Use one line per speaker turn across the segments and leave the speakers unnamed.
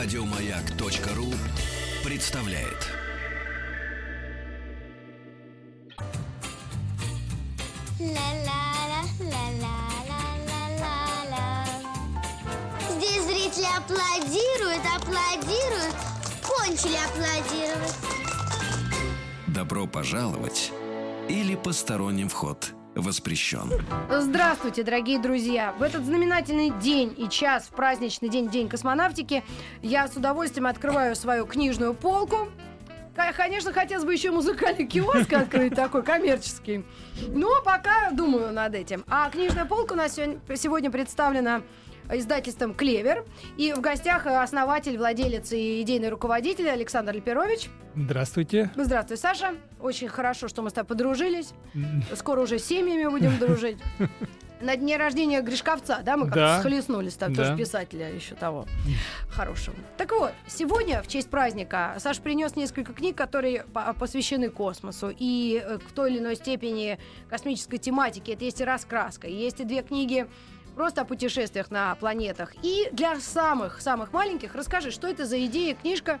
Радиомаяк.ру представляет.
Здесь зрители аплодируют, аплодируют, кончили аплодировать.
Добро пожаловать или посторонним вход воспрещен.
Здравствуйте, дорогие друзья! В этот знаменательный день и час, в праздничный день, День космонавтики, я с удовольствием открываю свою книжную полку. Конечно, хотелось бы еще музыкальный киоск открыть, такой коммерческий. Но пока думаю над этим. А книжная полка у нас сегодня, сегодня представлена издательством «Клевер». И в гостях основатель, владелец и идейный руководитель Александр Леперович.
Здравствуйте.
Здравствуй, Саша. Очень хорошо, что мы с тобой подружились. Скоро уже с семьями будем дружить. На дне рождения Гришковца, да, мы как-то
Да.
схлестнулись, там
Да.
тоже писателя еще того хорошего. Так вот, сегодня в честь праздника Саша принес несколько книг, которые по- посвящены космосу и э, в той или иной степени космической тематике. Это есть и раскраска, есть и две книги просто о путешествиях на планетах. И для самых-самых маленьких расскажи, что это за идея, книжка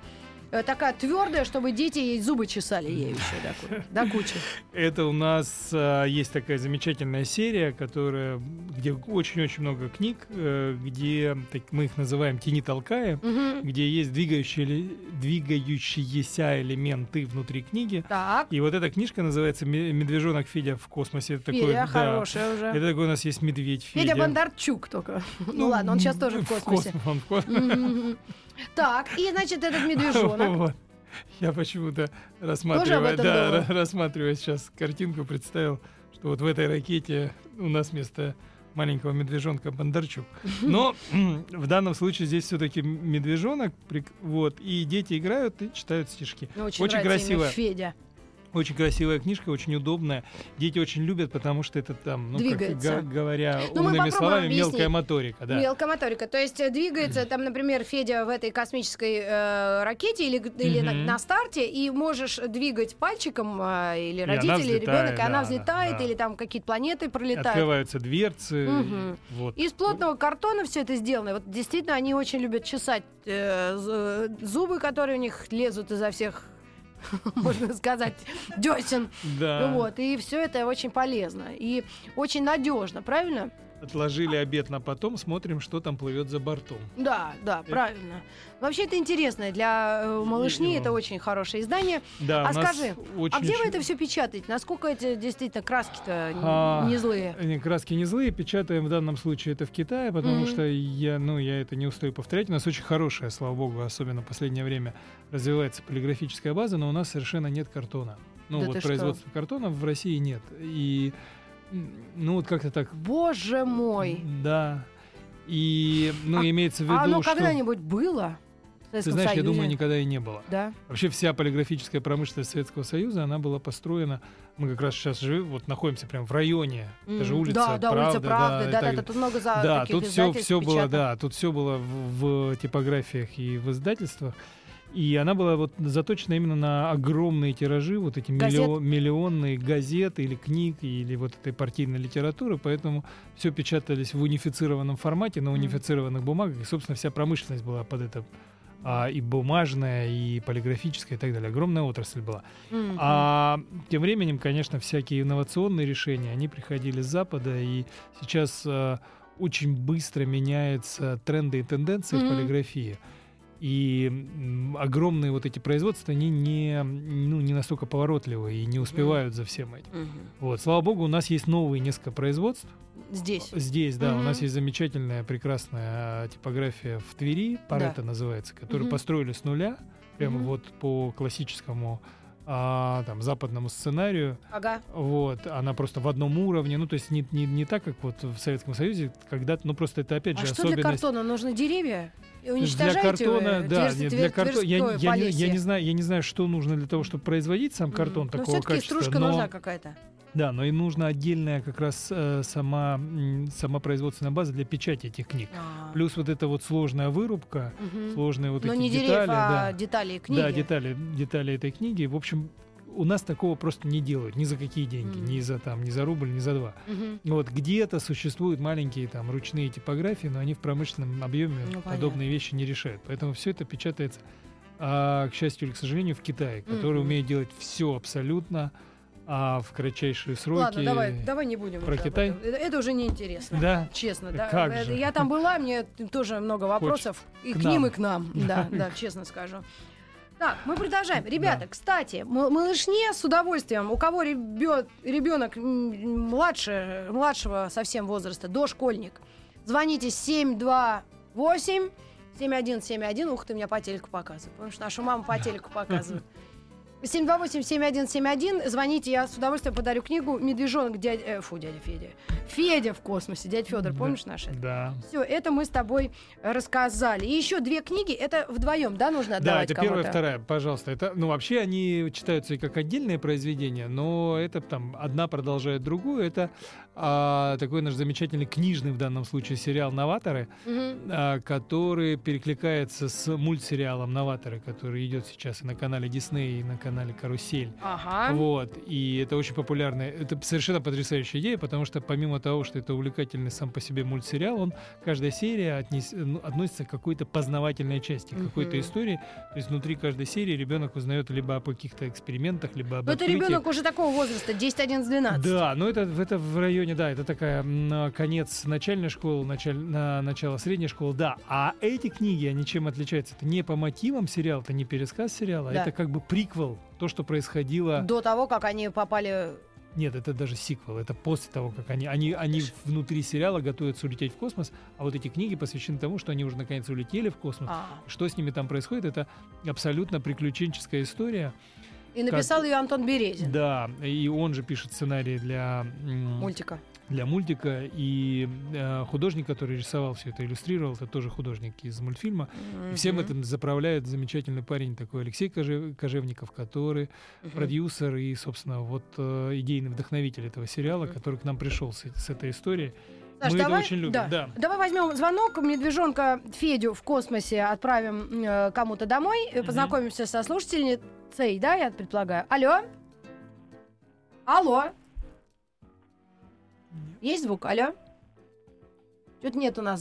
такая твердая, чтобы дети ей зубы чесали ей еще до, до кучи.
Это у нас а, есть такая замечательная серия, которая, где очень-очень много книг, э, где так, мы их называем тени толкая,
Мгм.
где есть двигающие, двигающиеся элементы внутри книги.
Так,
И вот эта книжка называется «Ме- «Медвежонок Федя в космосе». Это такой,
Федя,
да,
хорошая уже.
Это такой у нас есть медведь Федя.
Федя Бондарчук только. Ну ладно, он сейчас тоже в космосе.
космо- он в кос-
Мгм. Так, и значит этот медвежонок.
Я почему-то рассматривая, да, рассматривая сейчас картинку, представил, что вот в этой ракете у нас вместо маленького медвежонка Бондарчук. Но в данном случае здесь все-таки медвежонок, вот, и дети играют и читают стишки.
Очень,
Очень красивая.
Федя.
Очень красивая книжка, очень удобная. Дети очень любят, потому что это там, ну, как
Двигается.
га- говоря
Ну,
умными словами,
объяснить.
мелкая моторика. Да.
Мелкая моторика. То есть э, двигается там, например, Федя в этой космической э, ракете или, или на,
Мгм.
на старте, и можешь двигать пальчиком э, или
она
родители, или ребенок, и она
да,
взлетает,
да.
или там какие-то планеты пролетают.
Открываются дверцы.
Мгм.
Вот.
Из плотного картона все это сделано. Вот действительно, они очень любят чесать э, з- зубы, которые у них лезут изо всех, можно сказать, десен.
Да.
Вот, и все это очень полезно и очень надежно, правильно?
Отложили обед на потом, смотрим, что там плывет за бортом.
Да, да, правильно. Вообще это интересно. Для э, малышни это очень хорошее издание.
Да,
а скажи,
очень,
а где вы это все печатаете? Насколько эти действительно краски-то
А,
не злые?
Они краски не злые, печатаем в данном случае это в Китае, потому
Мгм.
что я, ну, я это не устаю повторять. У нас очень хорошая, слава богу, особенно в последнее время развивается полиграфическая база, но у нас совершенно нет картона. Ну
Да
вот
что?
производства картона в России нет. И ну вот как-то так.
Боже мой!
Да. И, ну,
А-
имеется в виду,
А оно
что...
когда-нибудь было?
Ты знаешь, я
Союзе?
думаю, никогда и не было.
Да.
Вообще вся полиграфическая промышленность Советского Союза, она была построена, мы как раз сейчас живем, вот находимся прямо в районе, это же
М,
улица
Да, да, улица Правды, да, да,
так
да, тут много за
да, тут все, все было, да, тут все было в, в типографиях и в издательствах. И она была вот заточена именно на огромные тиражи, вот эти
Газет?
миллио- миллионные газеты или книг, или вот этой партийной литературы, поэтому все печатались в унифицированном формате, на унифицированных бумагах, и, собственно, вся промышленность была под это а, и бумажная, и полиграфическая, и так далее. Огромная отрасль была.
Мгм.
А тем временем, конечно, всякие инновационные решения, они приходили с Запада, и сейчас а, очень быстро меняются тренды и тенденции
Мгм.
в полиграфии. И огромные вот эти производства, они не, ну, не настолько поворотливые и не успевают за всем этим.
Мгм.
Вот. Слава богу, у нас есть новые несколько производств.
Здесь.
Здесь, да, у
Мгм.
нас есть замечательная, прекрасная а, типография в Твери, Парета называется, которую
Мгм.
построили с нуля, прямо
Мгм.
вот по классическому а, там, западному сценарию.
Ага.
Вот, она просто в одном уровне, ну, то есть не, не, не так, как вот в Советском Союзе, когда-то, ну, просто это опять
А
же
что для
особенность.
картона? Нужны деревья? И
Для
уничтожаете
картона,
вы
да, нет, для картона, я, я, не, я не знаю, я не знаю, что нужно для того, чтобы производить сам картон.
Но
такого
все-таки
качества.
стружка
но-
нужна какая-то.
Да, но и нужна отдельная как раз э, сама, сама производственная база для печати этих книг.
А.
Плюс вот эта вот сложная вырубка,
Мгм.
сложные вот
Но
эти
не
детали.
деревья, а
да.
детали и книги.
Да, детали, детали этой книги. В общем, у нас такого просто не делают ни за какие деньги,
Мгм.
ни за там, ни за рубль, ни за два.
Мгм.
Вот где-то существуют маленькие там ручные типографии, но они в промышленном объеме
Ну,
подобные вещи не решают. Поэтому все это печатается, а, к счастью или к сожалению, в Китае, который
Мгм.
умеет делать все абсолютно а, в кратчайшие сроки.
Ладно, давай, давай не будем.
про Китай?
Это, это уже неинтересно.
Да.
Честно, да.
Как же?
Я там была, мне тоже много вопросов. И
к
к ним, и к нам. Да, да, честно скажу. Так, мы продолжаем. Ребята, кстати, м- малышне с удовольствием, у кого ребенок младше, младшего совсем возраста, дошкольник, звоните 728 7171. Ух ты, меня по телеку показывают. Потому что нашу маму по телеку показывают. 728-7171. Звоните, я с удовольствием подарю книгу «Медвежонок дядя...» э, Фу, дядя Федя. Федя в космосе. Дядя Федор,
Да.
помнишь наш?
Да.
Все, это мы с тобой рассказали. И еще две книги, это вдвоем, да, нужно
Да,
отдавать
это первая,
кому-то?
вторая, пожалуйста. Это, ну, вообще они читаются и как отдельные произведения, но это там одна продолжает другую. Это а, такой наш замечательный книжный в данном случае сериал «Новаторы»,
Мгм.
а, который перекликается с мультсериалом «Новаторы», который идет сейчас и на канале Дисней, и на канале «Карусель».
Ага.
Вот, и это очень популярная, это совершенно потрясающая идея, потому что помимо того, что это увлекательный сам по себе мультсериал, он, каждая серия отнес- ну, относится к какой-то познавательной части, к какой-то
Мгм.
истории. То есть внутри каждой серии ребенок узнает либо о каких-то экспериментах, либо об
Но это
открытиях.
ребенок уже такого возраста, 10, 11, 12.
Да, но это, это в районе, да, это такая м, конец начальной школы, началь, на, начало средней школы, да. А эти книги, они чем отличаются? Это не по мотивам сериала, это не пересказ сериала,
Да.
это как бы приквел, то, что происходило
До того, как они попали...
нет, это даже сиквел. Это после того, как они, они, они внутри сериала готовятся улететь в космос, а вот эти книги посвящены тому, что они уже наконец улетели в космос.
А.
Что с ними там происходит, это абсолютно приключенческая история.
И написал ее Антон Березин.
Да, и он же пишет сценарий для,
Мультика.
для мультика, и э, художник, который рисовал все это, иллюстрировал, это тоже художник из мультфильма. И всем этим заправляет замечательный парень такой Алексей Коже- Кожевников, который
Мгм.
продюсер и, собственно, вот э, идейный вдохновитель этого сериала,
Мгм.
который к нам пришел с, с этой историей.
Саш,
Мы
давай,
это очень любим,
да.
да.
Давай возьмем звонок, медвежонка Федю в космосе отправим э, кому-то домой,
Мгм.
познакомимся со слушательницей, да, я предполагаю. Алло? Алло? Есть звук? Алло? Что-то нет у нас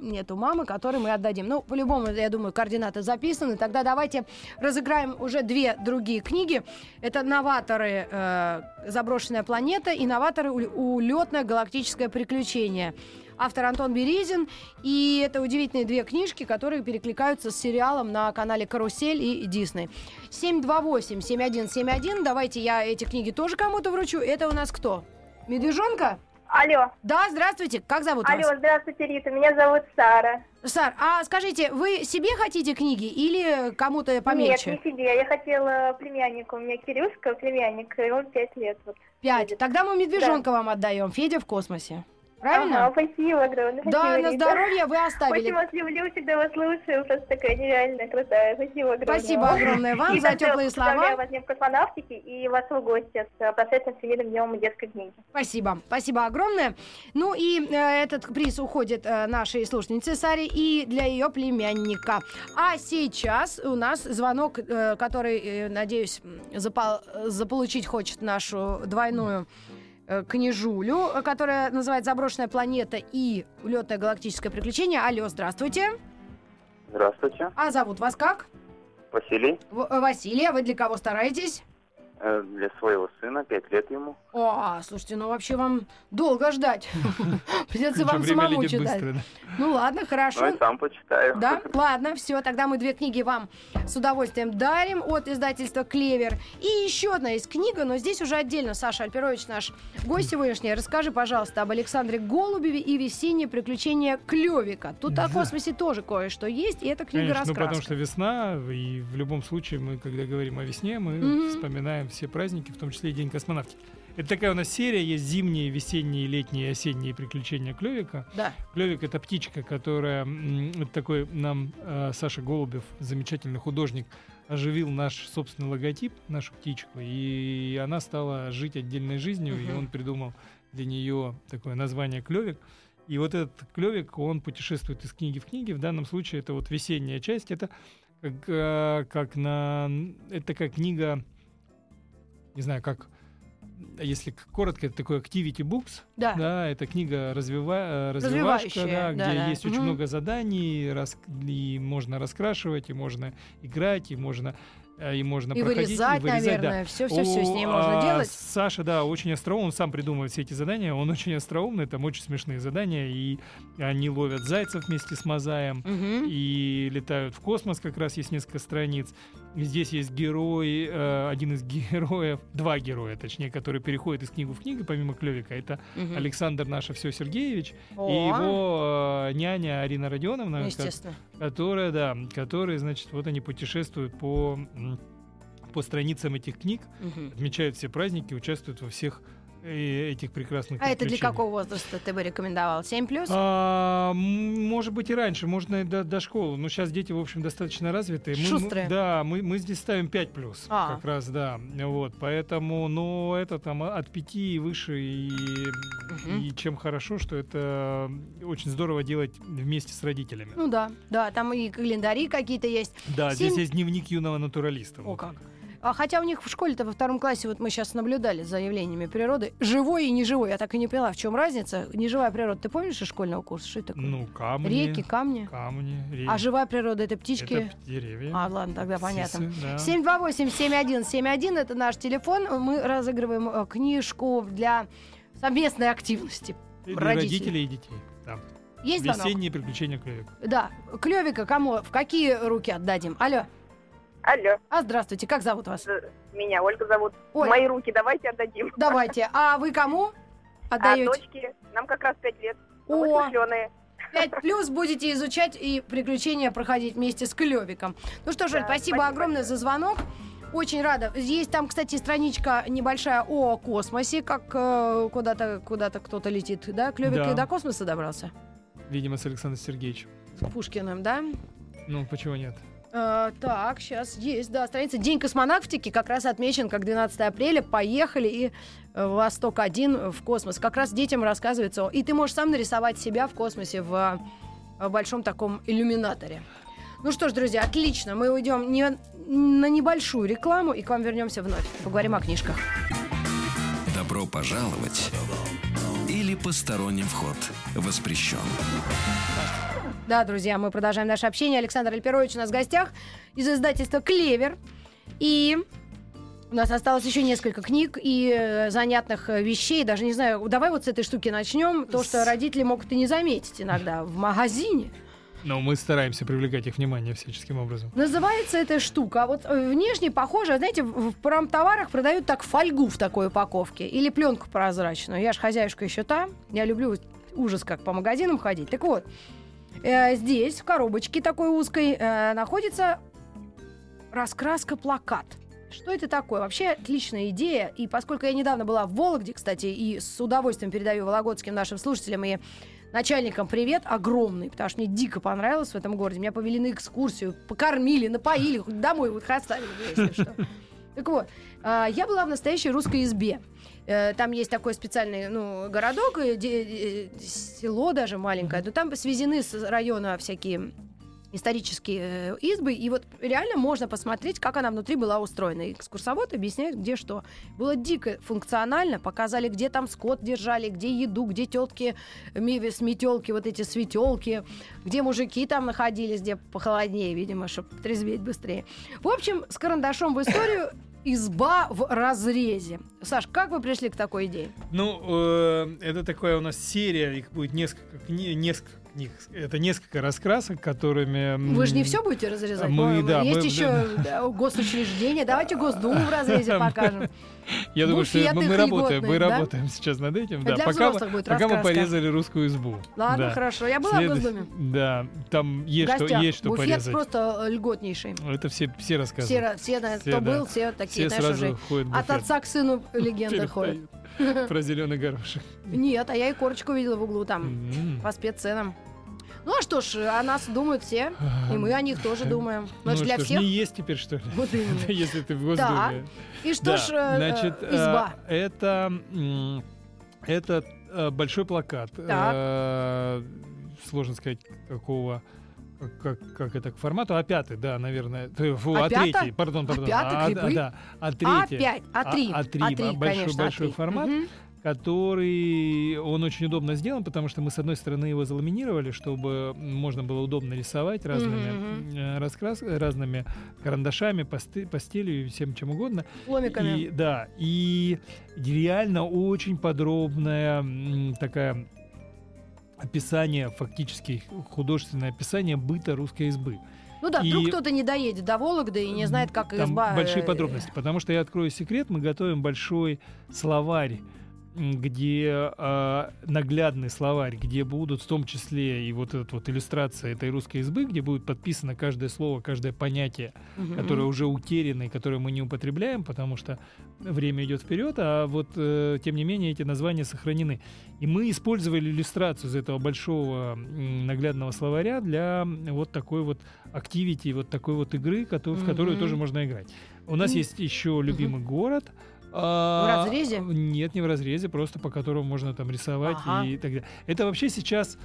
звука, нету мамы, которой мы отдадим. Ну, по-любому, я думаю, координаты записаны. Тогда давайте разыграем уже две другие книги. Это «Новаторы. э, заброшенная планета» и «Новаторы. у- Улетное галактическое приключение». Автор Антон Березин. И это удивительные две книжки, которые перекликаются с сериалом на канале «Карусель» и «Дисней». 728-7171. Давайте я эти книги тоже кому-то вручу. Это у нас кто? Медвежонка?
Алло,
Да, здравствуйте. Как зовут вас?
алло, здравствуйте, Рита, меня зовут Сара.
Сар, а скажите, вы себе хотите книги или кому-то помельче?
Нет, не себе, я хотела племянника, у меня Кирюшка, племянник, ему пять лет. Вот.
Пять. Тогда мы медвежонка вам отдаем. Федя в космосе. Правильно?
Ага, спасибо огромное.
да,
спасибо,
на здоровье вы оставили.
Очень вас люблю, всегда вас слушаю, просто такая нереальная, крутая. Спасибо огромное.
Спасибо огромное вам
И
за теплые слова.
Вас с Днем космонавтики и вашего гостя с прошедшим Всемирным днем детской книги.
Спасибо, спасибо огромное. Ну и э, этот приз уходит э, нашей слушательнице Саре и для ее племянника. А сейчас у нас звонок, э, который, э, надеюсь, запол- заполучить хочет нашу двойную книжулю, э, которая называется «Заброшенная планета» и «Улетное галактическое приключение». Алло, здравствуйте.
Здравствуйте,
А зовут вас как?
Василий.
В- э, Василий, а вы для кого стараетесь?
Э, Для своего сына, пять лет ему.
О, слушайте, ну вообще вам долго ждать. Придется вам самому читать. Ну ладно,
Ну
хорошо.
и сам почитаю.
Да, ладно, все, тогда мы две книги вам с удовольствием дарим от издательства «Клевер». И еще одна есть книга, но здесь уже отдельно Саша Альперович, наш гость сегодняшний. Расскажи, пожалуйста, об Александре Голубеве и «Весеннее приключение Клевика». Тут о космосе тоже кое-что есть, и это книга
Конечно, ну потому что весна, и в любом случае мы, когда говорим о весне, мы вспоминаем все праздники, в том числе и День космонавтики. Это такая у нас серия, есть зимние, весенние, летние, осенние приключения Клевика.
Да.
Клевик это птичка, которая это такой нам э, Саша Голубев, замечательный художник, оживил наш собственный логотип, нашу птичку, и она стала жить отдельной жизнью, и
Мгм.
он придумал для нее такое название Клевик. И вот этот клевик, он путешествует из книги в книге. В данном случае это вот весенняя часть. Это как, э, как на... Это такая книга не знаю, как если коротко, это такой Activity Books.
Да.
Да, это книга развива- э, развивашка, да,
да,
где
да.
есть очень много заданий, рас- и можно раскрашивать, и можно играть, и можно э, и можно
И
проходить,
вырезать,
и вырезать, да.
наверное. Все-все-все с ней можно
а,
делать.
Саша, да, очень остроумный, он сам придумывает все эти задания, он очень остроумный, там очень смешные задания, и они ловят зайцев вместе с Мазаем,
Мгм.
и летают в космос, как раз есть несколько страниц. И здесь есть герой, э, один из героев, два героя, точнее, которые переходят из книги в книгу, помимо Клевика. Это
Мгм.
Александр наше все Сергеевич и
О,
его э, няня Арина Родионовна, которая, да, которые, значит, вот они путешествуют по по страницам этих книг,
Мгм.
отмечают все праздники, участвуют во всех э, этих прекрасных
А это для какого возраста ты бы рекомендовал? 7 плюс?
А, может быть и раньше, можно и до, до школы. Но сейчас дети, в общем, достаточно развитые. Мы- мы-
Шустрые.
да, мы, мы здесь ставим 5 плюс.
А.
Как раз, да. Вот. Поэтому, но это там от 5 и выше. И, и чем хорошо, что это очень здорово делать вместе с родителями.
Ну да, да, там и календари какие-то есть.
да,
семь-
здесь есть дневник юного натуралиста.
О
вот.
как. А хотя у них в школе-то во втором классе, вот мы сейчас наблюдали за явлениями природы, живой и неживой. Я так и не поняла, в чем разница. Неживая природа, ты помнишь из школьного курса? Что это такое?
Ну, камни.
Реки, камни.
Камни, реки.
А живая природа это птички.
Это деревья.
А, ладно, тогда понятно.
птицы, да.
728-7171 это наш телефон. Мы разыгрываем э, книжку для совместной активности.
И
родителей.
родителей и детей. Да.
Есть звонок?
Весенние приключения Клевика.
Да. Клевика кому? В какие руки отдадим? Алло.
Алло,
А здравствуйте, как зовут вас?
э, меня Ольга зовут.
Оля.
Мои руки давайте отдадим.
Давайте. А вы кому
А
отдаете?
дочки, нам как раз пять лет. Мы
О,
смышленые.
5 плюс будете изучать и приключения проходить вместе с Клевиком. Ну что ж, Оль,
Да,
спасибо,
спасибо
огромное за звонок. Очень рада. Есть там, кстати, страничка небольшая о космосе, как э, куда-то куда-то кто-то летит, да? Клевик
Да.
и до космоса добрался
Видимо, с Александром Сергеевичем.
с Пушкиным, да?
Ну, почему нет?
Э, так, сейчас есть, да, страница День космонавтики как раз отмечен как 12 апреля. Поехали и э, Восток-1 в космос. Как раз детям рассказывается. И ты можешь сам нарисовать себя в космосе в, э, большом таком иллюминаторе. Ну что ж, друзья, отлично. Мы уйдем не, на небольшую рекламу и к вам вернемся вновь. Поговорим о книжках.
Добро пожаловать или посторонним вход воспрещен.
Да, друзья, мы продолжаем наше общение. Александр Альперович у нас в гостях из издательства «Клевер». И у нас осталось еще несколько книг и э, занятных э, вещей. Даже не знаю, давай вот с этой штуки начнем. То, что родители могут и не заметить иногда в магазине.
Но мы стараемся привлекать их внимание всяческим образом.
Называется эта штука. Вот э, внешне похоже, знаете, в в промтоварах продают так фольгу в такой упаковке или пленку прозрачную. Я же хозяюшка еще та. Я люблю ужас как по магазинам ходить. Так вот, э, здесь в коробочке такой узкой э, находится раскраска плакат. Что это такое? Вообще отличная идея. И поскольку я недавно была в Вологде, кстати, и с удовольствием передаю вологодским нашим слушателям и начальникам привет огромный, потому что мне дико понравилось в этом городе. Меня повели на экскурсию, покормили, напоили, хоть домой вот оставили, если что. Так вот, я была в настоящей русской избе. Э, Там есть такой специальный ну, городок, э, э, село даже маленькое, но там свезены с района всякие исторические избы, и вот реально можно посмотреть, как она внутри была устроена. И экскурсовод объясняет, где что. Было дико функционально, показали, где там скот держали, где еду, где тетки, с метелки, вот эти светелки, где мужики там находились, где похолоднее, видимо, чтобы трезветь быстрее. В общем, с карандашом в историю изба в разрезе. Саш, как вы пришли к такой идее?
Ну, э, это такая у нас серия, их будет несколько, кни- несколько книг. Это несколько раскрасок, которыми...
Вы же не все будете разрезать.
мы, да,
Есть
мы-
еще да, госучреждения. Давайте Госдуму в разрезе покажем.
Я думаю, что мы, мы работаем, мы
да?
работаем сейчас над этим.
А
да, пока, пока мы порезали русскую избу.
Ладно,
Да.
хорошо. Я была в
След-
Госдуме.
Да, там
В
есть что,
гостях.
есть что
Буфет
порезать.
просто э, льготнейший.
Это все, все
Все,
рассказывают.
ра- все, на-
Все,
кто
да.
был, все такие,
все
знаешь,
сразу
уже
в
от отца к сыну легенда ходит.
Про зеленый горошек.
Нет, а я и корочку видела в углу там, по спецценам. Ну а что ж, о нас думают все, и мы о них тоже думаем. Ну, для всех.
не есть теперь, что ли?
Вот именно.
Если ты в Госдуме.
И что
Да,
ж, э,
значит,
э, изба.
это, это э, большой плакат. Сложно сказать, какого как, как, это к формату, А5, да, наверное. Фу,
А5?
А3, пардон, пардон.
А5
А- да, А3.
А5, А3.
А- А3,
А3,
большой-
конечно,
большой
А3.
формат.
Мгм.
Который он очень удобно сделан, потому что мы с одной стороны его заламинировали, чтобы можно было удобно рисовать разными э, раскрас, разными карандашами, посты- постелью и всем чем угодно.
Ломиками.
И, да, и реально очень подробная такая описание, фактически художественное описание быта русской избы.
Ну да,
и-
вдруг кто-то не доедет до Вологды и не знает, как
Там
изба...
большие
э,
подробности, потому что я открою секрет, мы готовим большой словарь, где а, наглядный словарь, где будут в том числе и вот эта вот иллюстрация этой русской избы, где будет подписано каждое слово, каждое понятие,
мгм.
которое уже утеряно и которое мы не употребляем, потому что время идет вперед, а вот э, тем не менее эти названия сохранены. И мы использовали иллюстрацию из этого большого наглядного словаря для вот такой вот активити, вот такой вот игры, в которую тоже можно играть. У нас есть еще любимый город.
В
а,
разрезе?
Нет, не в разрезе, просто по которому можно там рисовать
Ага.
и так далее. Это вообще сейчас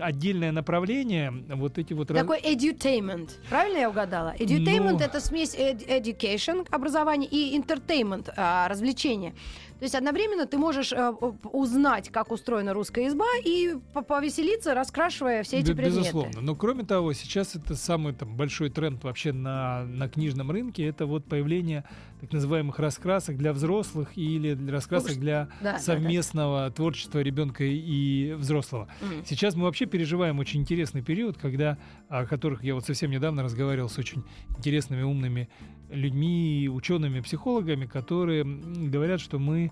отдельное направление. Вот эти вот раз-
Такой edutainment. Правильно я угадала? Edutainment
Ну.
это смесь ed- education, образование, и entertainment, а, развлечение. То есть одновременно ты можешь э, узнать, как устроена русская изба, и по- повеселиться, раскрашивая все эти
Бе-
предметы.
Безусловно. Но кроме того, сейчас это самый там, большой тренд вообще на, на книжном рынке. Это вот появление так называемых раскрасок для взрослых или для раскрасок для
Да, да, да.
совместного творчества ребенка и взрослого.
Мгм.
Сейчас мы вообще переживаем очень интересный период, когда, о которых я вот совсем недавно разговаривал с очень интересными, умными людьми, учеными, психологами, которые говорят, что мы,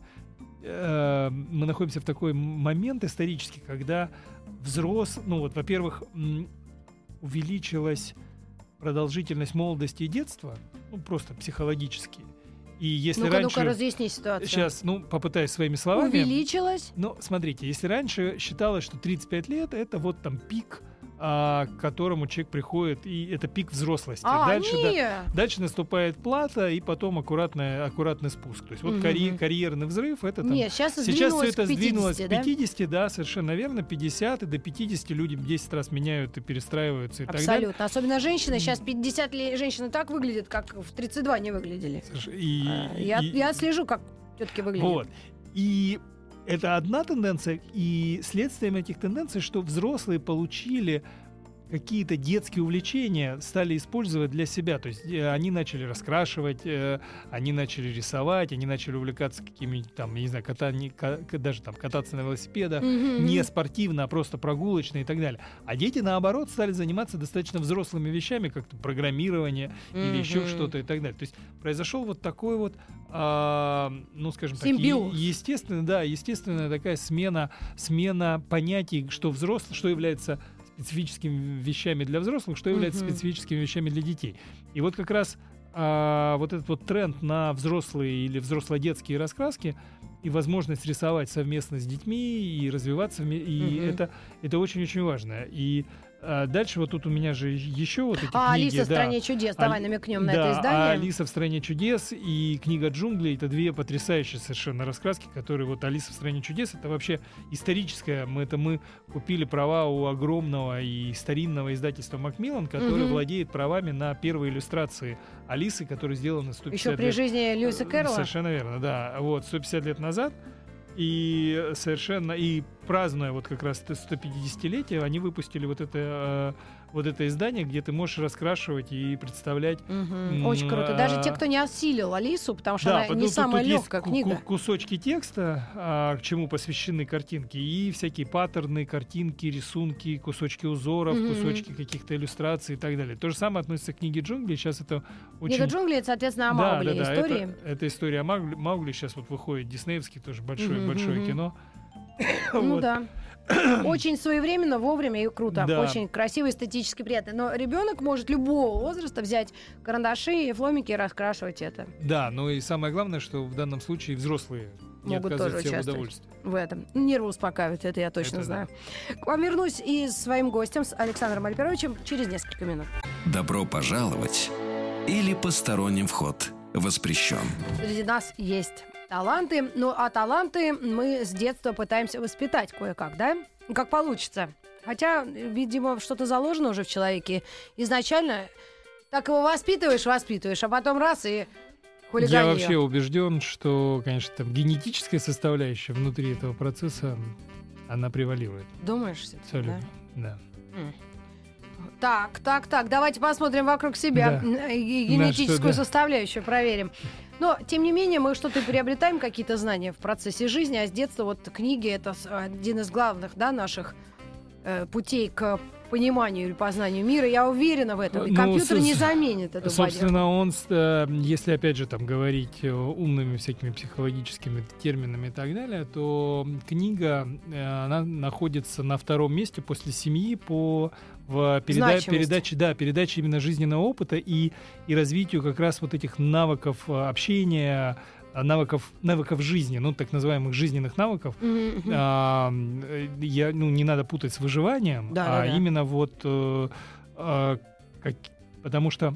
э, мы находимся в такой момент исторический, когда взрос, ну вот, во-первых, увеличилась продолжительность молодости и детства, ну просто психологически. И если
Ну-ка,
раньше...
ну-ка, разъясни ситуацию.
Сейчас, ну, попытаюсь своими словами.
Увеличилась.
Ну, смотрите, если раньше считалось, что 35 лет это вот там пик, а, к которому человек приходит, и это пик взрослости.
А,
дальше, да, дальше наступает плата, и потом аккуратный, аккуратный спуск. То есть вот
Мгм.
карье- карьерный взрыв это там.
Нет, сейчас
Сейчас все это
к 50,
сдвинулось
да?
к 50, да, совершенно верно, 50 и до 50 люди 10 раз меняют и перестраиваются и так далее.
Абсолютно. Особенно женщины. Сейчас 50 лет женщины так выглядят, как в 32 не выглядели.
И,
А, Я,
и-
я слежу, как тетки выглядят.
Вот. И это одна тенденция, и следствием этих тенденций, что взрослые получили какие-то детские увлечения стали использовать для себя. То есть э, они начали раскрашивать, э, они начали рисовать, они начали увлекаться какими-нибудь там, я не знаю, катани- ка- к- даже там кататься на велосипедах,
Мгм.
не спортивно, а просто прогулочно и так далее. А дети, наоборот, стали заниматься достаточно взрослыми вещами, как программирование или еще что-то и так далее. То есть произошел вот такой вот, а, ну, скажем так,
Симбиоз.
е- естественно, да, естественная такая смена, смена понятий, что взрослый, что является специфическими вещами для взрослых, что является
Мгм.
специфическими вещами для детей. И вот как раз а, вот этот вот тренд на взрослые или взросло-детские раскраски и возможность рисовать совместно с детьми и развиваться, и
Мгм.
это, это очень-очень важно. И а, дальше вот тут у меня же еще вот эти
А
книги.
Алиса в
да.
стране чудес. Давай
Али-
намекнем на
да,
это
а
издание.
Алиса в стране чудес и книга джунглей это две потрясающие совершенно раскраски, которые вот Алиса в стране чудес это вообще историческая. Мы это мы купили права у огромного и старинного издательства Макмиллан, которое
Мгм.
владеет правами на первые иллюстрации Алисы, которые сделаны 150
Еще при
лет
жизни Льюиса
Э,
Кэрролла.
Совершенно верно, да. Вот, 150 лет назад. И совершенно, и празднуя вот как раз это 150-летие, они выпустили вот это, э, вот это издание, где ты можешь раскрашивать и представлять
Мгм. Очень круто. Даже те, кто не осилил Алису, потому что она
вот
не самая легкая книга.
ку- кусочки текста, а, к чему посвящены картинки, и всякие паттерны, картинки, рисунки, кусочки узоров,
Мгм.
кусочки каких-то иллюстраций и так далее. То же самое относится к книге джунглей. Сейчас это очень...
Книга джунглей, это, соответственно, о
Да,
Маугли
да, да,
истории.
Это, это история о Маугли. Маугли сейчас вот выходит диснеевский, тоже большое,
Мгм,
большое кино.
Ну
Вот.
да. Очень своевременно, вовремя и круто.
Да.
Очень красиво, эстетически приятно. Но ребенок может любого возраста взять карандаши и фломики и раскрашивать это
Да, но и самое главное, что в данном случае взрослые не
Могут тоже участвовать. в этом. Нервы успокаивают, это я точно
Это да.
знаю. К вам вернусь и с своим гостем, с Александром Альперовичем, через несколько минут.
Добро пожаловать или посторонним вход воспрещен.
Среди нас есть таланты, ну а таланты мы с детства пытаемся воспитать кое-как, да? Как получится. Хотя, видимо, что-то заложено уже в человеке изначально. Так его воспитываешь, воспитываешь, а потом раз и
Я
хулиганье.
вообще убежден, что, конечно, там генетическая составляющая внутри этого процесса, она превалирует.
Думаешь,
Абсолютно.
да?
Да.
М. Так, так, так, давайте посмотрим вокруг себя
Да. На
генетическую
что, да.
составляющую проверим. Но, тем не менее, мы что-то приобретаем, какие-то знания в процессе жизни, а с детства вот книги — это один из главных, да, наших э, путей к пониманию или познанию мира. Я уверена в этом. И
Ну,
компьютер не заменит эту
Собственно, он, э, если опять же там говорить э, умными всякими психологическими терминами и так далее, то книга, э, она находится на втором месте после семьи по в переда- передаче, да, передаче именно жизненного опыта и, и развитию как раз вот этих навыков общения, навыков, навыков жизни, ну, так называемых жизненных навыков,
мгм.
а, э, я, ну, не надо путать с выживанием,
Да,
а
да, да.
именно вот э, а, как- потому что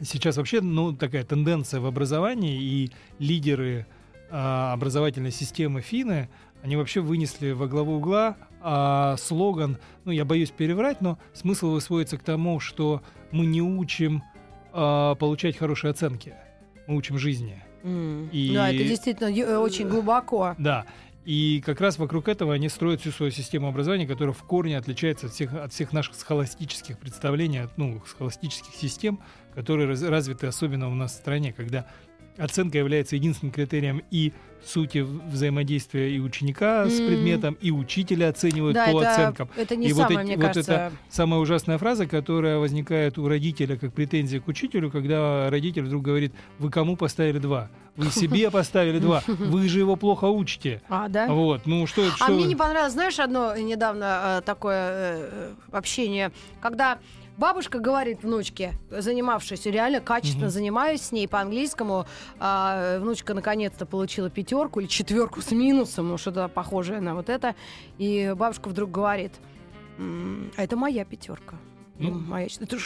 сейчас вообще ну такая тенденция в образовании и лидеры а, образовательной системы Фины они вообще вынесли во главу угла а, слоган, ну я боюсь переврать, но смысл сводится к тому, что мы не учим а, получать хорошие оценки, мы учим жизни.
М.
и-
Да, это действительно э, очень глубоко.
Да. И как раз вокруг этого они строят всю свою систему образования, которая в корне отличается от всех, от всех наших схоластических представлений, от, ну, схоластических систем, которые раз- развиты особенно у нас в стране, когда оценка является единственным критерием и сути взаимодействия и ученика с
М.
предметом, и учителя оценивают
Да,
по
это,
оценкам.
это не
И вот
самое,
эти-
мне
вот
кажется...
это Самая ужасная фраза, которая возникает у родителя как претензия к учителю, когда родитель вдруг говорит, вы кому поставили два? Вы себе поставили два, вы же его плохо учите.
А, да?
Вот, ну что это?
А
что
мне не понравилось, знаешь, одно недавно э, такое э, общение, когда бабушка говорит внучке, занимавшись, реально качественно
Мгм.
занимаюсь с ней по-английскому, а внучка наконец-то получила пятерку или четверку с минусом, ну что-то похожее на вот это, и бабушка вдруг говорит, «М, а это моя пятерка.
Ну.
Моя... Это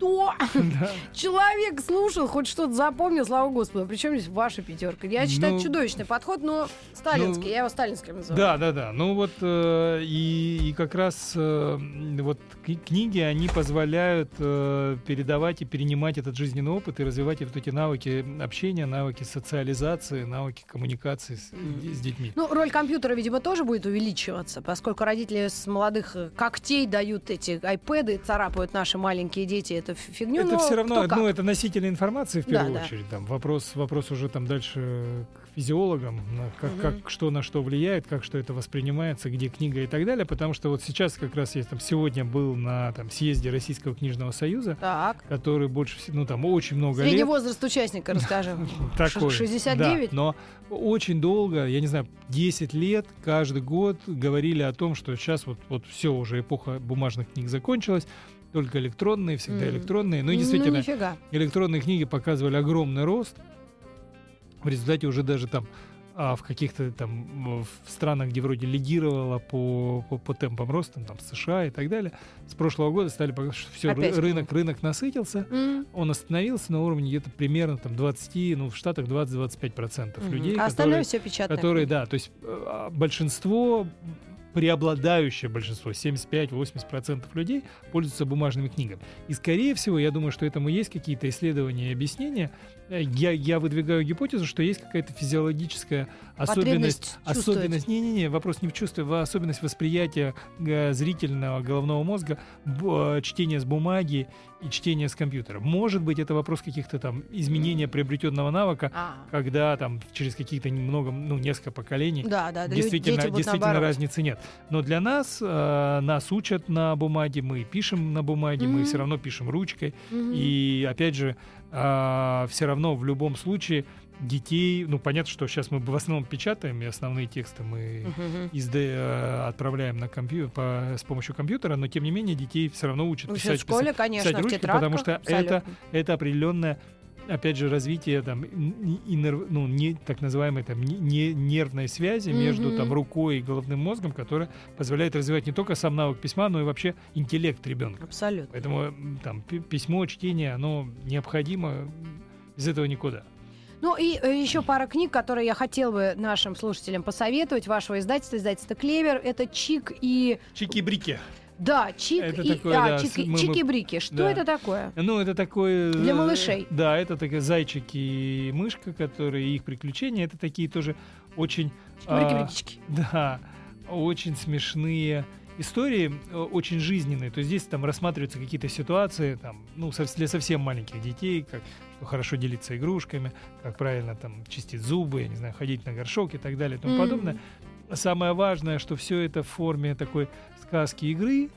что?
Да.
Человек слушал, хоть что-то запомнил, слава господу. Причем здесь ваша пятерка? Я считаю,
Ну,
чудовищный подход, но сталинский.
ну,
я его сталинским называю.
Да, да, да. Ну вот э, и, и как раз э, вот кни- книги, они позволяют э, передавать и перенимать этот жизненный опыт и развивать вот эти навыки общения, навыки социализации, навыки коммуникации с, с детьми.
Ну, роль компьютера, видимо, тоже будет увеличиваться, поскольку родители с молодых когтей дают эти айпэды, царапают наши маленькие дети эту фи- фигню.
это все равно, ну, это носители информации в
Да,
первую
да.
очередь. Там вопрос, вопрос уже там дальше к физиологам, как,
Мгм.
как что на что влияет, как что это воспринимается, где книга и так далее. Потому что вот сейчас как раз я там сегодня был на там съезде Российского книжного союза,
Так.
который больше, ну там очень много
Средний
лет.
возраст участника, расскажи.
Такой,
Ш- 69?
да, но очень долго, я не знаю, 10 лет, каждый год говорили о том, что сейчас вот, вот все уже эпоха бумажных книг закончилась, только электронные, всегда
Мгм.
электронные. Ну и
Ну,
действительно,
нифига.
электронные книги показывали огромный рост. В результате уже даже там а, в каких-то там в странах, где вроде лидировала по, по, по темпам роста, там США и так далее, с прошлого года стали показывать, что все,
Опять
рынок, рынок насытился,
М.
он остановился на уровне где-то примерно там 20, ну в Штатах 20-25%
Мгм.
людей,
А остальное
которые,
все печатное.
которые, да, то есть э, а, большинство, преобладающее большинство, 75-80% людей пользуются бумажными книгами. И скорее всего, я думаю, что этому есть какие-то исследования и объяснения. Э, Я, я выдвигаю гипотезу, что есть какая-то физиологическая особенность, особенность, не-не-не, вопрос не в чувстве, а особенность восприятия э, зрительного головного мозга, э, чтения с бумаги и чтения с компьютера. Может быть, это вопрос каких-то там изменения приобретенного навыка,
А.
когда там через какие-то немного, ну, несколько поколений
Да, да,
действительно, действительно разницы нет. Но для нас, э, нас учат на бумаге, мы пишем на бумаге, мы
Мгм.
все равно пишем ручкой.
Мгм.
И опять же, все равно в любом случае детей, ну понятно, что сейчас мы в основном печатаем, и основные тексты мы
Мгм.
изда- э, отправляем на компью- по, с помощью компьютера, но тем не менее детей все равно учат
Учат
писать,
в школе,
писать,
конечно,
писать
в
ручкой,
тетрадках.
потому что это,
абсолютно.
это определенное опять же развитие там ин- иннер- ну не так называемой там не- не нервной связи между
Мгм.
там рукой и головным мозгом, которая позволяет развивать не только сам навык письма, но и вообще интеллект ребенка.
Абсолютно.
Поэтому там пи- письмо, чтение, оно необходимо, без этого никуда.
Ну и еще пара книг, которые я хотел бы нашим слушателям посоветовать. Вашего издательства, издательства Клевер. Это Чик и...
Чики-брики.
Да, Чик
Это
и...
такое,
а,
да,
Чик,
мы-
Чики-брики. Что
да.
это такое?
Ну, это такой...
Для
э,
малышей.
Да, это такие зайчики и мышка, которые их приключения. Это такие тоже очень... а,
Брики-брикички.
Да, очень смешные истории, э, очень жизненные. То есть здесь там рассматриваются какие-то ситуации, там, ну, для совсем маленьких детей, как что хорошо делиться игрушками, как правильно там чистить зубы, я не знаю, ходить на горшок и так далее и тому
М.
подобное. Самое важное, что все это в форме такой сказки игры,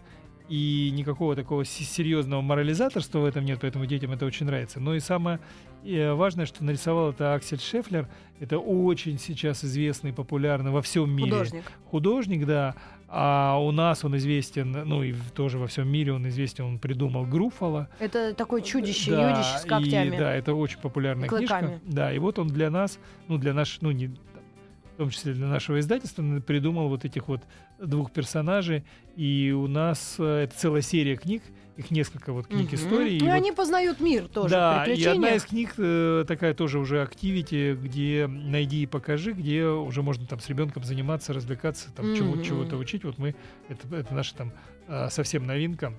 и никакого такого се- серьезного морализаторства в этом нет, поэтому детям это очень нравится. Но и самое э, важное, что нарисовал это Аксель Шефлер, это очень сейчас известный, популярный во всем мире
Художник.
художник, да. А у нас он известен, ну и тоже во всем мире он известен, он придумал Груфала.
Это такое чудище,
Да,
юдище с
и,
когтями.
да, это очень популярная
Клыками.
книжка. Да, и вот он для нас, ну для наш, ну не том числе для нашего издательства, придумал вот этих вот двух персонажей. И у нас э, это целая серия книг, их несколько вот книг
Мгм.
истории.
Ну,
и вот-
они познают мир тоже.
да, и одна из книг э, такая тоже уже активити, где найди и покажи, где уже можно там с ребенком заниматься, развлекаться, там чего-
Мгм.
чего-то учить. Вот мы это, это наша там а, совсем новинка,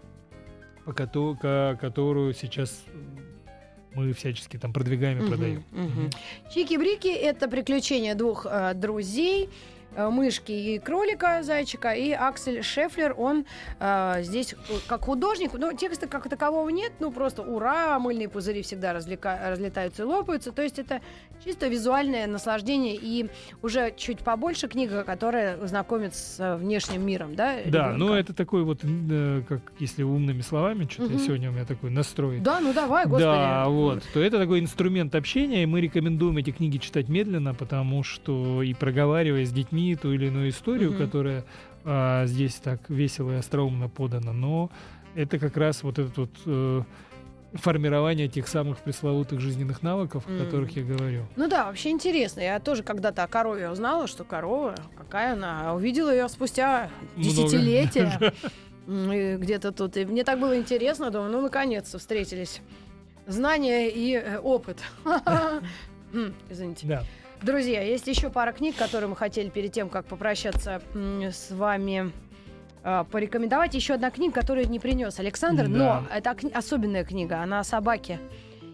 по кото- ко- которую сейчас мы всячески там продвигаем и продаем.
Чики-брики — это приключения двух э, друзей, мышки и кролика, зайчика, и Аксель Шефлер, он э, здесь э, как художник, но текста как такового нет, ну просто ура, мыльные пузыри всегда развлека- разлетаются и лопаются, то есть это чисто визуальное наслаждение и уже чуть побольше книга, которая знакомит с э, внешним миром, да?
Да, ну
ребёнка?
это такой вот, э, как если умными словами, что-то
Мгм.
сегодня у меня такой настрой.
Да, ну давай, господи.
Да, вот. То это такой инструмент общения, и мы рекомендуем эти книги читать медленно, потому что и проговаривая с детьми ту или иную историю,
Мгм.
которая а, здесь так весело и остроумно подана, но это как раз вот этот вот э, формирование тех самых пресловутых жизненных навыков, о которых я говорю.
Ну да, вообще интересно. Я тоже когда-то о корове узнала, что корова, какая она. Увидела ее спустя десятилетия. Где-то тут. И мне так было интересно, думаю, ну наконец-то встретились. Знания и э, опыт. Извините.
Да.
Друзья, есть еще пара книг, которые мы хотели перед тем, как попрощаться с вами а, порекомендовать. Еще одна книга, которую не принес Александр, но
Да.
это кни- особенная книга, она о собаке.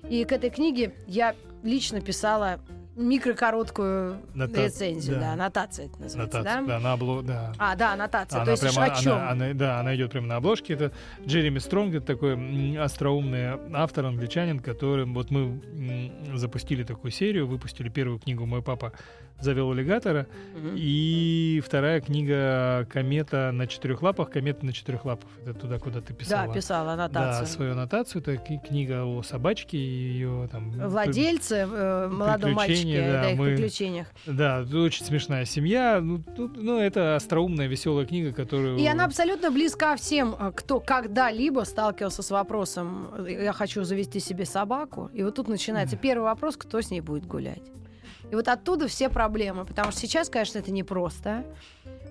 И к этой книге я лично писала микрокороткую
Нота-
рецензию, да.
да.
аннотация это называется,
Нотация,
да?
да, на обло- да.
А, да, аннотация.
Она
То есть
прямо-
о чем?
она- она- да, она идет прямо на обложке. Это Джереми Стронг, это такой остроумный автор, англичанин, который вот мы запустили такую серию, выпустили первую книгу «Мой папа завел аллигатора»,
Мгм.
и вторая книга «Комета на четырех лапах». «Комета на четырех лапах» — это туда, куда ты писала.
Да, писала
Да,
аннотацию.
свою аннотацию. Это книга о собачке и ее там...
Владельцы, э, молодом мальчике, да,
да,
их
мы-
приключениях.
Да, очень смешная семья. Ну, тут, ну, это остроумная, веселая книга, которую...
И она абсолютно близка всем, э, кто когда-либо сталкивался с вопросом «я хочу завести себе собаку». И вот тут начинается первый вопрос, кто с ней будет гулять. И вот оттуда все проблемы, потому что сейчас, конечно, это непросто.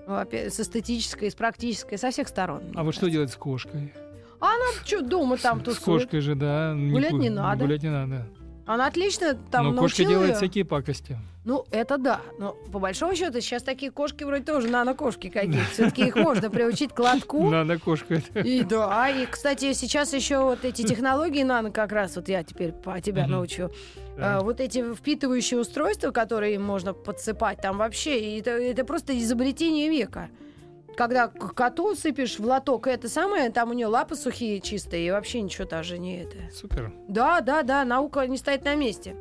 Во-пе- С эстетической, с практической, со всех сторон.
А вот что делать с кошкой?
Что дома там
С
тусует?
кошкой же, да.
Гулять не надо.
Гулять не надо.
Она отлично там
Но кошка
научила
делает
её.
всякие пакости.
Ну, это да. Но по большому счету сейчас такие кошки вроде тоже нано-кошки какие-то. Все-таки их можно приучить к лотку.
Надо кошка.
И да, и, кстати, сейчас еще вот эти технологии нано как раз, вот я теперь по тебя научу. А, вот эти впитывающие устройства, которые можно подсыпать, там вообще, это, это просто изобретение века. Когда к коту сыпешь в лоток это самое, там у нее лапы сухие, чистые, и вообще ничего даже не это.
Супер.
Да, да, да, наука не стоит на месте.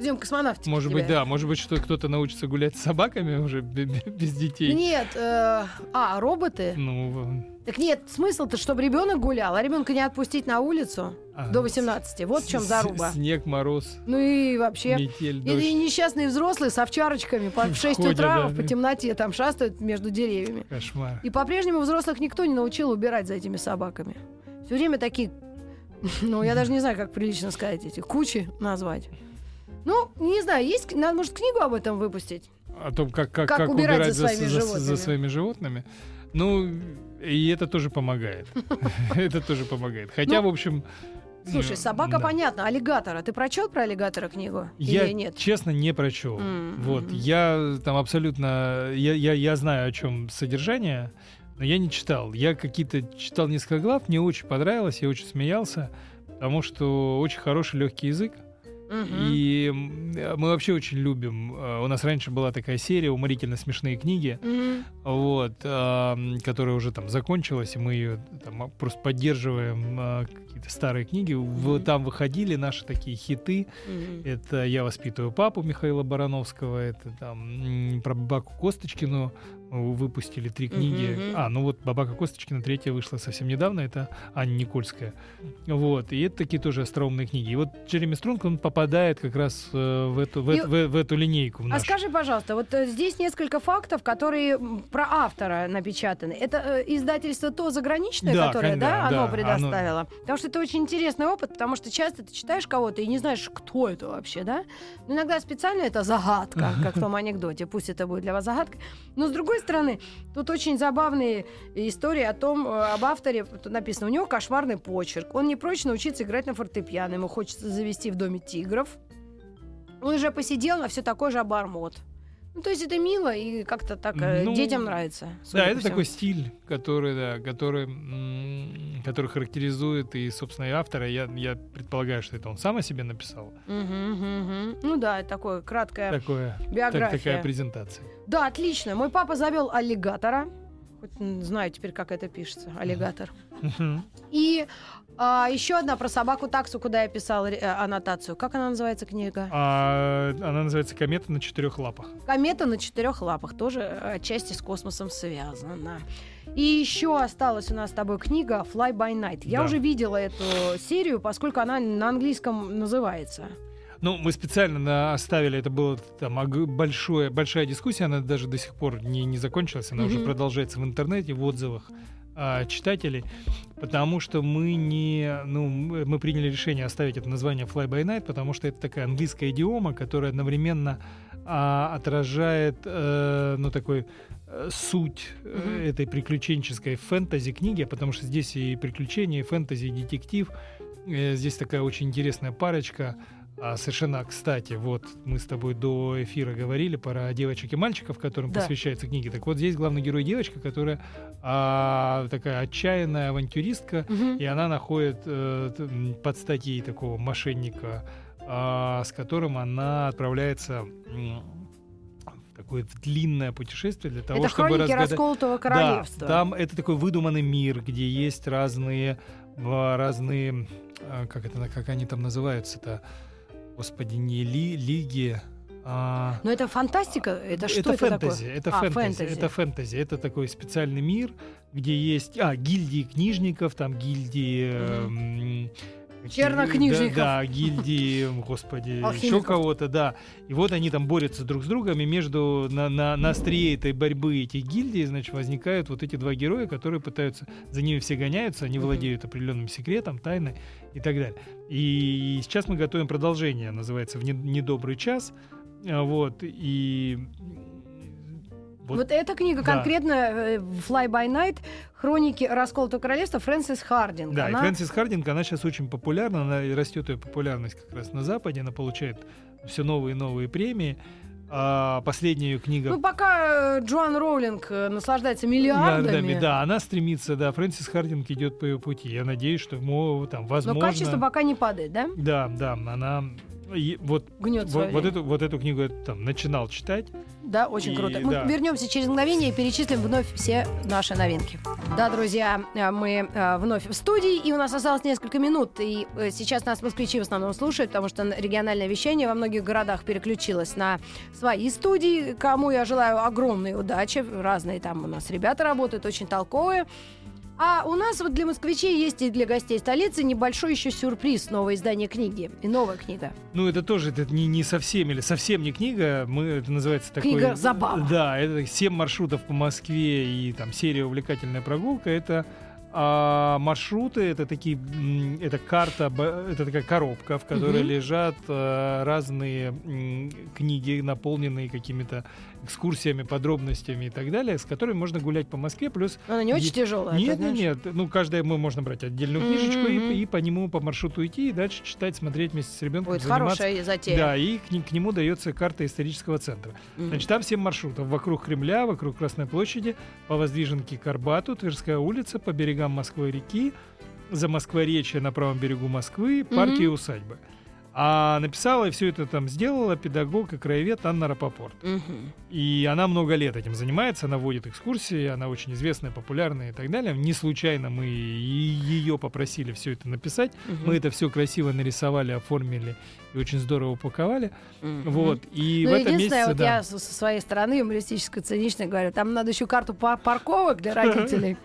Ждем космонавтики.
Может быть,
тебя.
да. Может быть, что кто-то научится гулять с собаками уже бе- бе- без детей.
Нет, э, а, роботы?
Ну,
Так нет, смысл-то, чтобы ребенок гулял, а ребенка не отпустить на улицу
а,
до 18. Вот в чем заруба.
Снег, мороз,
Ну и вообще.
метель,
Или
дождь.
несчастные взрослые с овчарочками по в 6
Ходят,
утра
да.
по темноте там шастают между деревьями.
Кошмар.
И по-прежнему взрослых никто не научил убирать за этими собаками. Все время такие, ну я даже не знаю, как прилично сказать эти кучи назвать. Ну, не знаю, есть, надо, может, книгу об этом выпустить?
О том, как, как,
Как
как
убирать
убирать,
за своими
за,
животными.
за своими животными. Ну, и это тоже помогает. Это тоже помогает. Хотя,
Ну,
в общем,
Слушай, собака
да.
понятно, аллигатора. Ты прочел про аллигатора книгу?
Я,
Или нет?
честно, не прочел. Вот, я там абсолютно, я, я, я знаю, о чем содержание, но я не читал. Я какие-то читал несколько глав, мне очень понравилось, я очень смеялся, потому что очень хороший легкий язык. И э, мы вообще очень любим. э, У нас раньше была такая серия уморительно смешные книги, вот, которая уже там закончилась, и мы ее там а, просто поддерживаем а, какие-то старые книги. Там выходили наши такие хиты. Это «Я воспитываю папу» Михаила Барановского, это там про Бабаку Косточкину выпустили три книги.
Мгм.
А, ну вот Бабака Косточкина третья вышла совсем недавно, это Аня Никольская. Вот, и это такие тоже остроумные книги. И вот Джереми Стронг, он попадает как раз э, в эту, в,
И-
в- в эту линейку. в
А скажи, пожалуйста, вот э, здесь несколько фактов, которые про автора напечатаны. Это э, издательство то заграничное,
Да,
которое,
кон-
да,
да,
оно
да,
предоставило? Потому что это очень интересный опыт, потому что часто ты читаешь кого-то и не знаешь, кто это вообще, да? Но иногда специально это загадка, как в том анекдоте. Пусть это будет для вас загадка. Но с другой стороны, тут очень забавные истории о том, э, об авторе. Тут написано, у него кошмарный почерк. Он не прочь научиться играть на фортепиано. Ему хочется завести в доме тигров. Он уже посидел на все такой же обормот. Ну, то есть это мило и как-то так э,
Ну,
детям нравится.
Да, это такой стиль, который, да, который, который характеризует и, собственно, и автора. Я, я предполагаю, что это он сам о себе написал.
Ну да, такое краткая
Такое, так-
биография.
такая презентация.
Да, отлично. Мой папа завел аллигатора. Хоть знаю теперь, как это пишется. Аллигатор. И а, еще одна про собаку таксу, куда я писала ре- э, аннотацию. Как она называется книга?
А, она называется «Комета на четырех лапах».
Комета на четырех лапах тоже э, отчасти с космосом связана. И еще осталась у нас с тобой книга Fly by Night. Я
Да.
уже видела эту серию, поскольку она на английском называется.
Ну, мы специально оставили, это была там большое, большая дискуссия, она даже до сих пор не, не закончилась, она уже
Мгм.
продолжается в интернете, в отзывах а, читателей, потому что мы не, ну, мы приняли решение оставить это название Fly by Night, потому что это такая английская идиома, которая одновременно а, отражает, э, ну, такой э, суть
Мгм.
этой приключенческой фэнтези книги, потому что здесь и приключения, и фэнтези, и детектив. Э, Здесь такая очень интересная парочка. А, совершенно, кстати, вот мы с тобой до эфира говорили про девочек и мальчиков, которым
Да.
посвящается книга. Так вот, здесь главный герой девочка, которая а, такая отчаянная авантюристка,
Мгм.
и она находит э, под статьей такого мошенника, а, с которым она отправляется такое длинное путешествие для того,
Это
чтобы
хроники
разгадать...
расколотого королевства.
Да, там это такой выдуманный мир, где есть разные, а, разные, а, как это, как они там называются-то, господи, не ли, лиги. а,
Но это фантастика? Это что это,
фэнтези,
такое?
это
А,
фэнтези,
фэнтези.
это фэнтези, это такой специальный мир, где есть, а, гильдии книжников, там гильдии... какие-
Чернокнижников.
Да, да, гильдии, господи, еще кого-то, да. И вот они там борются друг с другом, и между, на, на, на острие этой борьбы этих гильдий, значит, возникают вот эти два героя, которые пытаются, за ними все гоняются, они владеют определенным секретом, тайной и так далее. И сейчас мы готовим продолжение, называется «В не- недобрый час», А, вот, и...
Вот,
Вот,
эта книга
да.
конкретно э, Fly by Night Хроники расколотого королевства Фрэнсис Хардинг.
да,
Она-
и Фрэнсис Хардинг, она сейчас очень популярна, она растет ее популярность как раз на Западе, она получает все новые и новые премии. А последняя ее книга
Ну, пока э, Джоан Роулинг э, наслаждается миллиардами,
Да, она стремится, да, Фрэнсис Хардинг идет по ее пути. Я надеюсь, что ему там
но
возможно...
качество пока не падает, да?
Да, да, она и вот,
Гнет
вот, вот эту, вот эту книгу я там начинал читать.
Да, очень
И,
круто. Мы
да.
вернемся через мгновение и перечислим вновь все наши новинки. Да, друзья, э, мы э, вновь в студии, и у нас осталось несколько минут. И э, сейчас нас москвичи в основном слушают, потому что региональное вещание во многих городах переключилось на свои студии, кому я желаю огромной удачи. Разные там у нас ребята работают, очень толковые. А у нас вот для москвичей есть и для гостей столицы небольшой еще сюрприз. Новое издание книги и новая книга.
Ну, это тоже это не, не совсем или совсем не книга. Мы, это называется такой...
Книга забава.
Да, это 7 маршрутов по Москве и там серия «Увлекательная прогулка». Это а, маршруты, это такие, это карта, это такая коробка, в которой
Мгм.
лежат а, разные м, книги, наполненные какими-то экскурсиями, подробностями и так далее, с которыми можно гулять по Москве, плюс
Она не очень тяжелая.
нет, нет, нет. Ну, каждое мы можно брать отдельную книжечку и, и по нему по маршруту идти, и дальше читать, смотреть вместе с ребенком.
Будет
заниматься.
хорошая затея.
Да, и к, к нему дается карта исторического центра.
Мгм.
Значит, там 7 маршрутов. Вокруг Кремля, вокруг Красной площади, по Воздвиженке к Арбату, Тверская улица, по берегам Москвы-реки, за Москворечье на правом берегу Москвы, парки и усадьбы. А написала и все это там сделала педагог и краевед Анна Рапопорт.
Мгм.
И она много лет этим занимается, она водит экскурсии, она очень известная, популярная и так далее. Не случайно мы ее попросили все это написать.
Мгм.
Мы это все красиво нарисовали, оформили и очень здорово упаковали.
Мгм.
Вот. И
Ну,
в этом
единственное,
месяце,
вот
да.
я со своей стороны юмористической, циничной говорю, там надо еще карту па- парковок для родителей.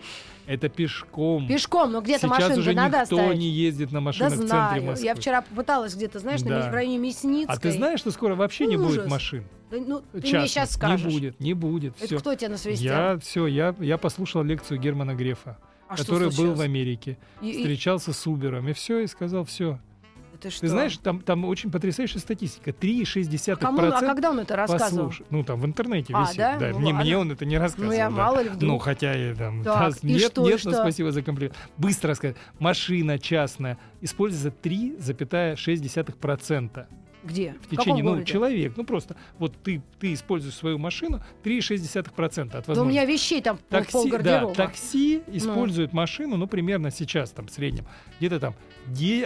Это пешком.
Пешком, но где-то машину
уже
надо
никто
оставить.
не ездит на
Да
машинах в центре
знаю.
Москвы.
Я вчера попыталась где-то, знаешь, на
Да.
в районе Мясницкой.
А ты знаешь, что скоро вообще не будет
Ужас.
машин?
Да, ну, ты мне
Частных?
сейчас скажешь.
Не будет, не будет.
Это
Всё.
кто тебя насвистел?
Я все, я, я послушал лекцию Германа Грефа,
А
который был в Америке,
И- и-
встречался с Убером и все, и сказал все.
Ты, что?
Ты знаешь, там, там очень потрясающая статистика. 3,6%.
А кому, а когда он это рассказывал?
послуш- Ну, там в интернете
А,
висит.
да?
Да,
Ну,
мне,
ладно.
мне он это не рассказывал.
Ну, я
да.
мало ли вдруг.
Ну, хотя и там...
Так,
да,
и
нет,
что, и
нет, но
что?
спасибо за комплимент. Быстро сказать. Машина частная используется 3,6%.
Где?
В течение,
каком
ну,
городе?
человек, ну просто, вот ты, ты используешь свою машину 3,6% от
Да у
возможности.
меня вещей там пол-
Такси,
полгардероба.
да, такси использует машину, ну, примерно сейчас, там, в среднем, где-то там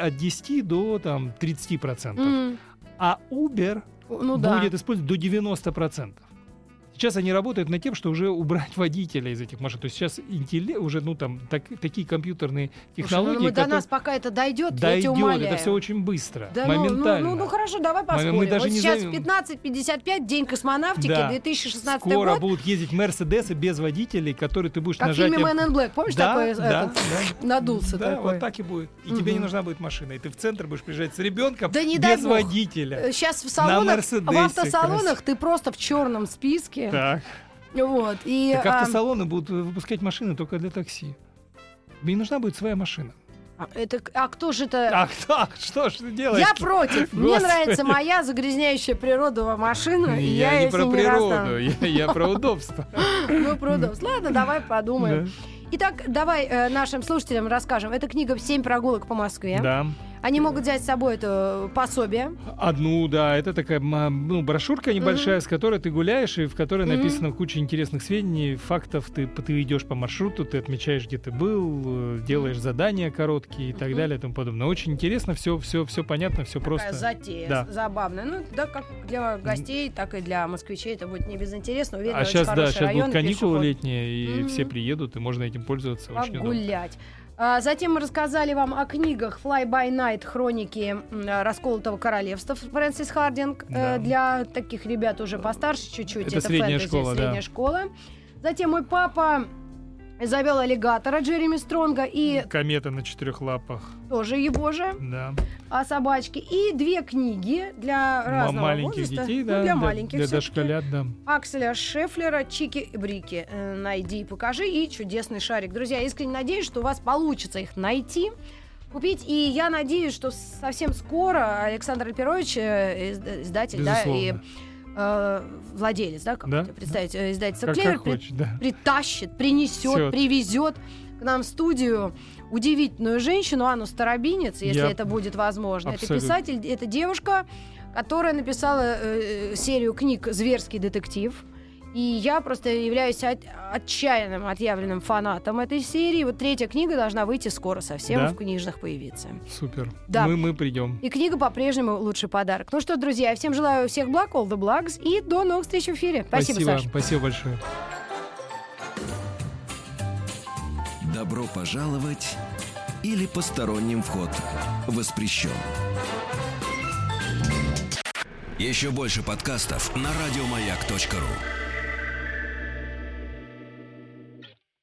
от 10 до там 30%.
М,
А Uber
Ну да.
будет использовать до 90%. Сейчас они работают над тем, что уже убрать водителя из этих машин. То есть сейчас интелле- уже, ну, там, так- такие компьютерные
Слушай, ну,
технологии,
мы до
которые-
нас пока это дойдет, я тебя
дойдет,
умоляю.
это все очень быстро,
Да, ну, ну,
моментально.
Ну, ну, хорошо, давай поспорим.
мы даже
вот
не
сейчас
знаем-
в 15.55, день космонавтики,
Да.
2016
Скоро
год.
будут ездить Мерседесы без водителей, которые ты будешь
Как в
нажатием...
фильме Man in Black. Помнишь,
да,
такой
да,
этот,
да.
надулся
Да,
такой?
вот так и будет. И тебе не нужна будет машина. И ты в центр будешь приезжать с ребенком
Да не
без водителя.
Сейчас в салонах, в автосалонах ты просто в черном списке.
Так.
Вот. И,
Так
а,
автосалоны будут выпускать машины только для такси. Тебе не нужна будет своя машина.
а, это, а кто же это?
Ах так, что ж ты делаешь?
Я против. Мне
Господи.
нравится моя загрязняющая природу машина, и я,
Я не про
ней
природу, я, я про удобство.
Ну, про удобство. Ладно, давай подумаем. Итак, давай э, нашим слушателям расскажем. Это книга «Семь прогулок по Москве».
Да.
Они могут взять с собой это пособие.
Одну, да, это такая ну, брошюрка небольшая, с которой ты гуляешь, и в которой
Мгм.
написано куча интересных сведений, фактов. Ты, ты идешь по маршруту, ты отмечаешь, где ты был, э, делаешь задания короткие и так
Мгм.
далее и тому подобное. Очень интересно, все, все, все понятно, все
Такая
просто.
затея
Да.
забавная. Ну, да, как для гостей, так и для москвичей это будет не безинтересно. Уверена,
А сейчас, да, сейчас
район,
будут каникулы
пешеход.
летние, и
Мгм.
все приедут, и можно этим пользоваться очень удобно.
А, Затем мы рассказали вам о книгах Fly by Night хроники расколотого королевства Фрэнсис Хардинг э,
Да.
для таких ребят уже постарше чуть-чуть.
Это средняя
фэнтези,
школа, да.
средняя школа. Затем мой папа завел аллигатора Джереми Стронга и
Комета на четырех лапах,
тоже его же
да.
о собачке. И две книги для
М-
разного
маленьких
возраста.
детей,
Ну,
да,
для маленьких
для дошколят, да.
Акселя Шефлера «Чики и Брики». Э, Найди и покажи. И «Чудесный шарик». Друзья, искренне надеюсь, что у вас получится их найти, купить. И я надеюсь, что совсем скоро Александр Альперович, э, изда- издатель, да, и
Безусловно.
Э, владелец, да, как
Да.
это представить, э, издательство
Как,
«Клевер»
как
при-
да.
притащит, принесет,
Всё.
привезет к нам в студию удивительную женщину Анну Старобинец, если
Я-
это будет возможно. Это
Абсолютно.
писатель, это девушка, которая написала э, серию книг «Зверский детектив». И я просто являюсь от- отчаянным, отъявленным фанатом этой серии. Вот третья книга должна выйти скоро совсем,
Да?
в книжных появиться.
Супер.
Да.
Мы, мы придем.
И книга по-прежнему лучший подарок. Ну что, друзья, я всем желаю всех благ, all the благs, и до новых встреч в эфире. Спасибо, Саша.
Спасибо большое.
Добро пожаловать или посторонним вход воспрещен. Еще больше подкастов на радиомаяк.ру.